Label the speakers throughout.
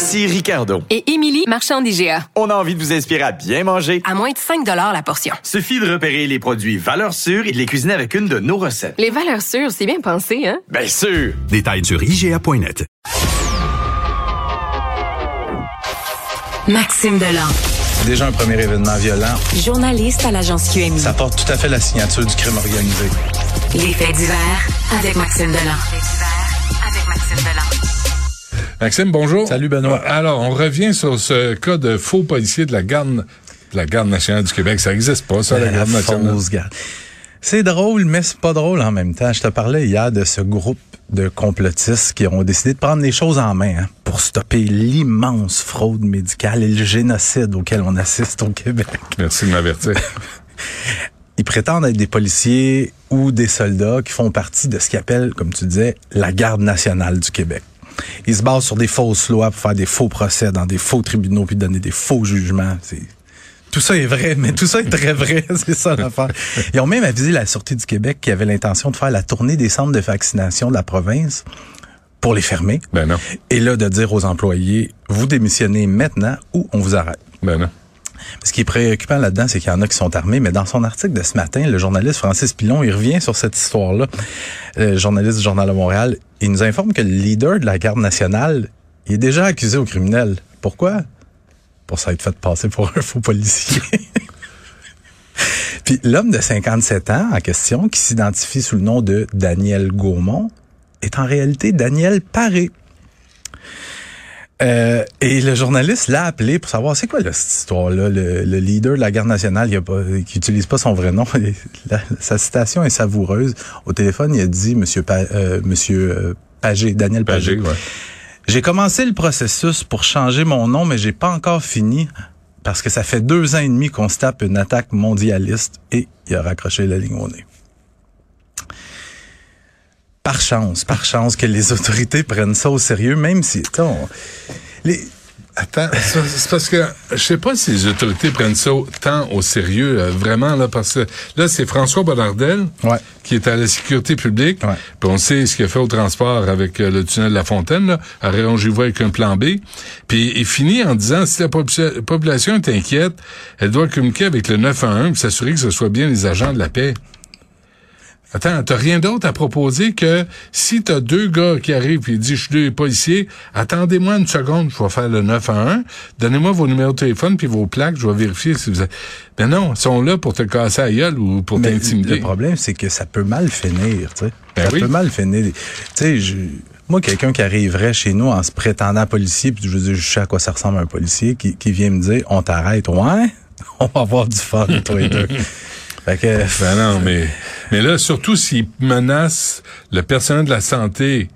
Speaker 1: Ici Ricardo.
Speaker 2: Et Émilie, marchand d'IGA.
Speaker 1: On a envie de vous inspirer à bien manger.
Speaker 2: À moins de 5 la portion.
Speaker 1: Suffit de repérer les produits valeurs sûres et de les cuisiner avec une de nos recettes.
Speaker 2: Les valeurs sûres, c'est bien pensé, hein?
Speaker 1: Bien sûr!
Speaker 3: Détails sur IGA.net.
Speaker 4: Maxime Delan.
Speaker 5: Déjà un premier événement violent.
Speaker 4: Journaliste à l'agence QMI.
Speaker 5: Ça porte tout à fait la signature du crime organisé.
Speaker 4: Les faits divers avec Maxime Delan. Les faits divers avec Maxime Delan.
Speaker 6: Maxime, bonjour.
Speaker 5: Salut, Benoît.
Speaker 6: Alors, on revient sur ce cas de faux policier de la garde, de la garde nationale du Québec. Ça n'existe pas, ça, la,
Speaker 5: La
Speaker 6: garde nationale?
Speaker 5: garde. C'est drôle, mais c'est pas drôle en même temps. Je te parlais hier de ce groupe de complotistes qui ont décidé de prendre les choses en main hein, pour stopper l'immense fraude médicale et le génocide auquel on assiste au Québec.
Speaker 6: Merci de m'avertir.
Speaker 5: Ils prétendent être des policiers ou des soldats qui font partie de ce qu'ils appellent, comme tu disais, la garde nationale du Québec. Ils se basent sur des fausses lois pour faire des faux procès dans des faux tribunaux puis donner des faux jugements. C'est tout ça est vrai, mais tout ça est très vrai, c'est ça l'affaire. Ils ont même avisé la Sûreté du Québec qui avait l'intention de faire la tournée des centres de vaccination de la province pour les fermer.
Speaker 6: Ben non.
Speaker 5: Et là, de dire aux employés, vous démissionnez maintenant ou on vous arrête.
Speaker 6: Ben non.
Speaker 5: Ce qui est préoccupant là-dedans, c'est qu'il y en a qui sont armés, mais dans son article de ce matin, le journaliste Francis Pilon, il revient sur cette histoire-là. Le journaliste du Journal de Montréal, il nous informe que le leader de la garde nationale il est déjà accusé au criminel. Pourquoi? Pour ça être fait passer pour un faux policier. Puis l'homme de 57 ans en question, qui s'identifie sous le nom de Daniel Gaumont, est en réalité Daniel Paré. Euh, et le journaliste l'a appelé pour savoir c'est quoi là, cette histoire-là. Le, le leader de la garde nationale, il a pas, qui utilise pas son vrai nom. La- sa citation est savoureuse. Au téléphone, il a dit Monsieur Pa- euh, Monsieur euh, Pagé, Daniel Pagé.
Speaker 6: Pagé, ouais.
Speaker 5: J'ai commencé le processus pour changer mon nom, mais j'ai pas encore fini parce que ça fait deux ans et demi qu'on se tape une attaque mondialiste et il a raccroché la ligne au nez. Par chance, par chance que les autorités prennent ça au sérieux, même si, on- les,
Speaker 6: Attends, c'est parce que je sais pas si les autorités prennent ça tant au sérieux, euh, vraiment, là, parce que là, c'est François Bonnardel
Speaker 5: Ouais.
Speaker 6: qui est à la sécurité publique.
Speaker 5: Ouais.
Speaker 6: Puis on sait ce qu'il a fait au transport avec euh, le tunnel de la Fontaine, là, à Rayon-Givois avec un plan B. Puis il finit en disant, si la popula- population est inquiète, elle doit communiquer avec le 911 pour s'assurer que ce soit bien les agents de la paix. Attends, t'as rien d'autre à proposer que si t'as deux gars qui arrivent et disent je suis deux policiers, attendez-moi une seconde, je vais faire le 911, donnez-moi vos numéros de téléphone puis vos plaques, je vais vérifier si vous avez... Ben non, ils sont là pour te casser la gueule ou pour
Speaker 5: mais
Speaker 6: t'intimider.
Speaker 5: le problème, c'est que ça peut mal finir, tu sais.
Speaker 6: Ben
Speaker 5: ça
Speaker 6: oui.
Speaker 5: peut mal finir. Tu sais, je- moi, quelqu'un qui arriverait chez nous en se prétendant policier, puis je veux dire, je sais à quoi ça ressemble un policier, qui, qui vient me dire, on t'arrête, ouais, on va avoir du fun, toi et deux. Fait que,
Speaker 6: Ben non, mais, mais là, surtout s'ils menacent le personnel de la santé,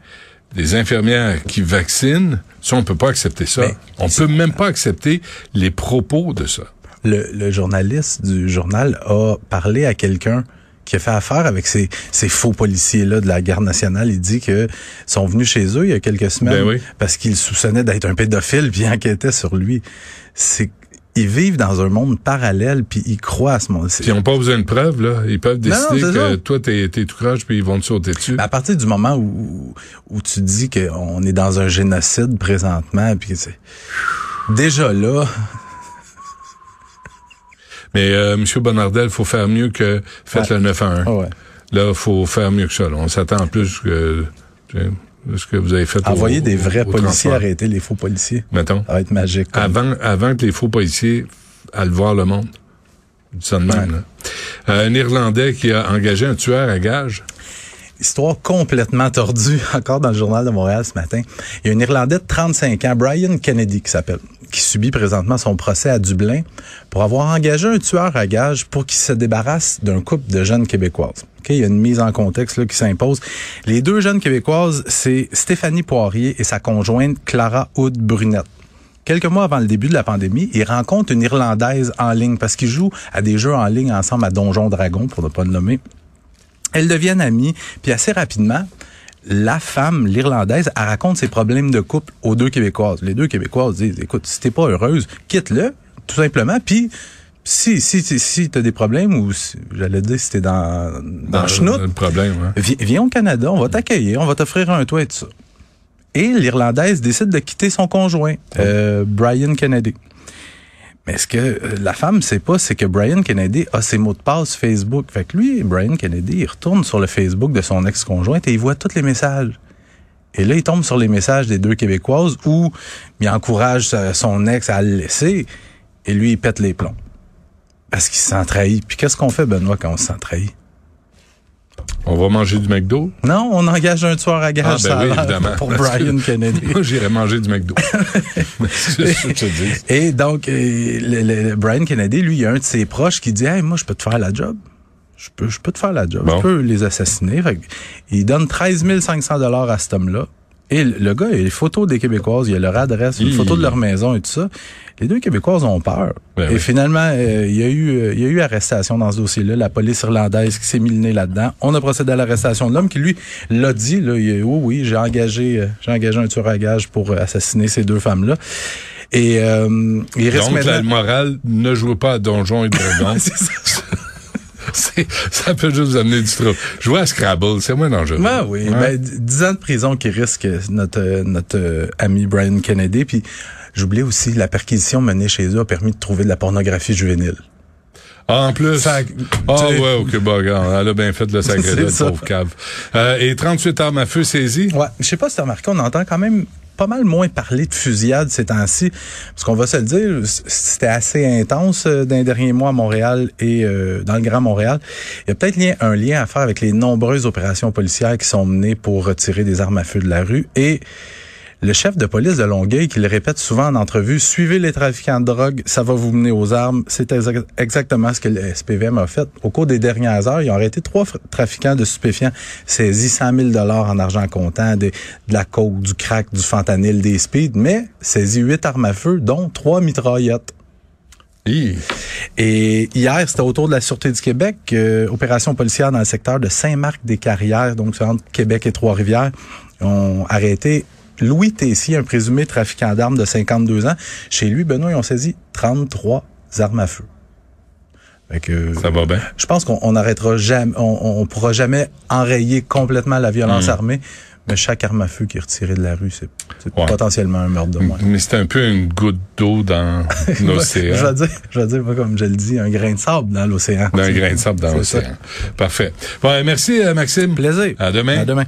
Speaker 6: des infirmières qui vaccinent, ça, on peut pas accepter ça.
Speaker 5: Ben,
Speaker 6: on peut même pas accepter les propos de ça.
Speaker 5: le, le journaliste du journal a parlé à quelqu'un qui a fait affaire avec ces, ces faux policiers-là de la garde nationale. Il dit que sont venus chez eux il y a quelques semaines
Speaker 6: Ben oui.
Speaker 5: parce qu'ils soupçonnaient d'être un pédophile puis enquêtaient sur lui. C'est ils vivent dans un monde parallèle puis ils croient à ce monde.
Speaker 6: Puis ils n'ont pas besoin de preuves, là. Ils peuvent décider que
Speaker 5: ça.
Speaker 6: toi, t'es, t'es tout croche, puis ils vont te sauter dessus.
Speaker 5: Ben, à partir du moment où, où tu dis qu'on est dans un génocide présentement, puis que c'est déjà là,
Speaker 6: Mais euh, M. Bonnardel, faut faire mieux que faites
Speaker 5: Ouais.
Speaker 6: le 9 à 1.
Speaker 5: ah ouais.
Speaker 6: Là, faut faire mieux que ça. là. On s'attend plus que tu sais, ce que vous avez fait. au-
Speaker 5: envoyer des vrais
Speaker 6: au
Speaker 5: policiers
Speaker 6: transport.
Speaker 5: arrêter les faux policiers,
Speaker 6: Mettons.
Speaker 5: ça va être magique. comme-
Speaker 6: Avant, avant que les faux policiers aillent voir le monde. Ça de même,
Speaker 5: Ouais.
Speaker 6: là. Euh, un Irlandais qui a engagé un tueur à gage.
Speaker 5: Histoire complètement tordue, encore dans le journal de Montréal ce matin. Il y a un Irlandais de 35 ans, Brian Kennedy, qui s'appelle, qui subit présentement son procès à Dublin pour avoir engagé un tueur à gages pour qu'il se débarrasse d'un couple de jeunes québécoises. OK, il y a une mise en contexte là, qui s'impose. Les deux jeunes québécoises, c'est Stéphanie Poirier et sa conjointe Clara Hood Brunette. Quelques mois avant le début de la pandémie, ils rencontrent une Irlandaise en ligne parce qu'ils jouent à des jeux en ligne ensemble à Donjon Dragon, pour ne pas le nommer. Elles deviennent amies, puis assez rapidement, la femme, l'Irlandaise, elle raconte ses problèmes de couple aux deux Québécoises. Les deux Québécoises disent, écoute, si t'es pas heureuse, quitte-le, tout simplement, puis si, si, si, si t'as des problèmes ou, si- j'allais dire, si t'es dans, dans, Le
Speaker 6: problème, hein.
Speaker 5: Vi- viens au Canada, on va t'accueillir, on va t'offrir un toit et tout ça. Et l'Irlandaise décide de quitter son conjoint, euh, Brian Kennedy. Mais ce que euh, la femme sait pas, c'est que Brian Kennedy a ses mots de passe Facebook. Fait que lui, Brian Kennedy, il retourne sur le Facebook de son ex-conjointe et il voit tous les messages. Et là, il tombe sur les messages des deux Québécoises où il encourage son ex à le laisser et lui, il pète les plombs. Parce qu'il se sent trahi. Puis qu'est-ce qu'on fait, Benoît, quand on se sent trahi?
Speaker 6: On va manger du McDo?
Speaker 5: Non, on engage un tueur à
Speaker 6: Ah,
Speaker 5: gage
Speaker 6: ben oui, évidemment.
Speaker 5: pour Brian Kennedy.
Speaker 6: Moi, j'irais manger du McDo. C'est ce que je te dis.
Speaker 5: Et donc, le, Brian Kennedy, lui, il y a un de ses proches qui dit Hey, moi, je peux te faire la job. Je peux, je peux te faire la job.
Speaker 6: Bon.
Speaker 5: Je peux les assassiner. Fait il donne 13 500 dollars à cet homme-là. Et le, gars, il a les photos des Québécoises, il a leur adresse, une
Speaker 6: Hi.
Speaker 5: photo de leur maison et tout ça. Les deux Québécoises ont peur.
Speaker 6: Ben
Speaker 5: et
Speaker 6: oui.
Speaker 5: finalement, euh, il y a eu, euh, il y a eu arrestation dans ce dossier-là. La police irlandaise qui s'est mis le nez là-dedans. On a procédé à l'arrestation de l'homme qui lui l'a dit. Là, il a, oui, oui, j'ai engagé, euh, j'ai engagé un tueur à gage pour assassiner ces deux femmes-là. Et euh, il reste
Speaker 6: Donc, la morale, ne jouez pas à Donjons et Dragons.
Speaker 5: Ça.
Speaker 6: Peut juste vous amener du trouble. Jouer à Scrabble, c'est moins dangereux.
Speaker 5: Ben oui,
Speaker 6: Ouais.
Speaker 5: ben, d- 10 ans de prison qui risque notre, notre euh, ami Brian Kennedy. Puis j'oublie aussi, la perquisition menée chez eux a permis de trouver de la pornographie juvénile.
Speaker 6: Ah, en plus? Ah ouais, ok, bah, regarde, elle a bien fait le sacré de pauvre cave. Euh, et 38 armes à feu saisies.
Speaker 5: Ouais, je sais pas si t'as remarqué, on entend quand même pas mal moins parler de fusillade ces temps-ci. Parce qu'on va se le dire, c'était assez intense euh, dans mois à Montréal et euh, dans le Grand Montréal. Il y a peut-être un lien à faire avec les nombreuses opérations policières qui sont menées pour retirer des armes à feu de la rue. Et le chef de police de Longueuil, qui le répète souvent en entrevue, suivez les trafiquants de drogue, ça va vous mener aux armes. C'est exa- exactement ce que le SPVM a fait. Au cours des dernières heures, ils ont arrêté trois trafiquants de stupéfiants, saisi 100 000 dollars en argent comptant, de, de la coke, du crack, du fentanyl, des speeds, mais saisi huit armes à feu, dont trois mitraillettes.
Speaker 6: Hi.
Speaker 5: Et hier, c'était autour de la Sûreté du Québec, euh, opération policière dans le secteur de Saint-Marc-des-Carrières, donc c'est entre Québec et Trois-Rivières. Ont arrêté Louis Tessier, un présumé trafiquant d'armes de 52 ans. Chez lui, Benoît, ils ont saisi 33 armes à feu. Fait que,
Speaker 6: Ça va bien.
Speaker 5: je pense qu'on on arrêtera jamais, on, on pourra jamais enrayer complètement la violence armée, mais chaque arme à feu qui est retirée de la rue, c'est
Speaker 6: Ouais.
Speaker 5: potentiellement un meurtre de moins.
Speaker 6: Mais c'est un peu une goutte d'eau dans
Speaker 5: Je
Speaker 6: l'océan.
Speaker 5: vais dire, je vais dire, comme je le dis, un grain de sable dans l'océan.
Speaker 6: D'un grain de sable dans l'océan. Parfait. Bon, merci, euh, Maxime.
Speaker 5: Plaisir.
Speaker 6: À demain.
Speaker 5: À demain.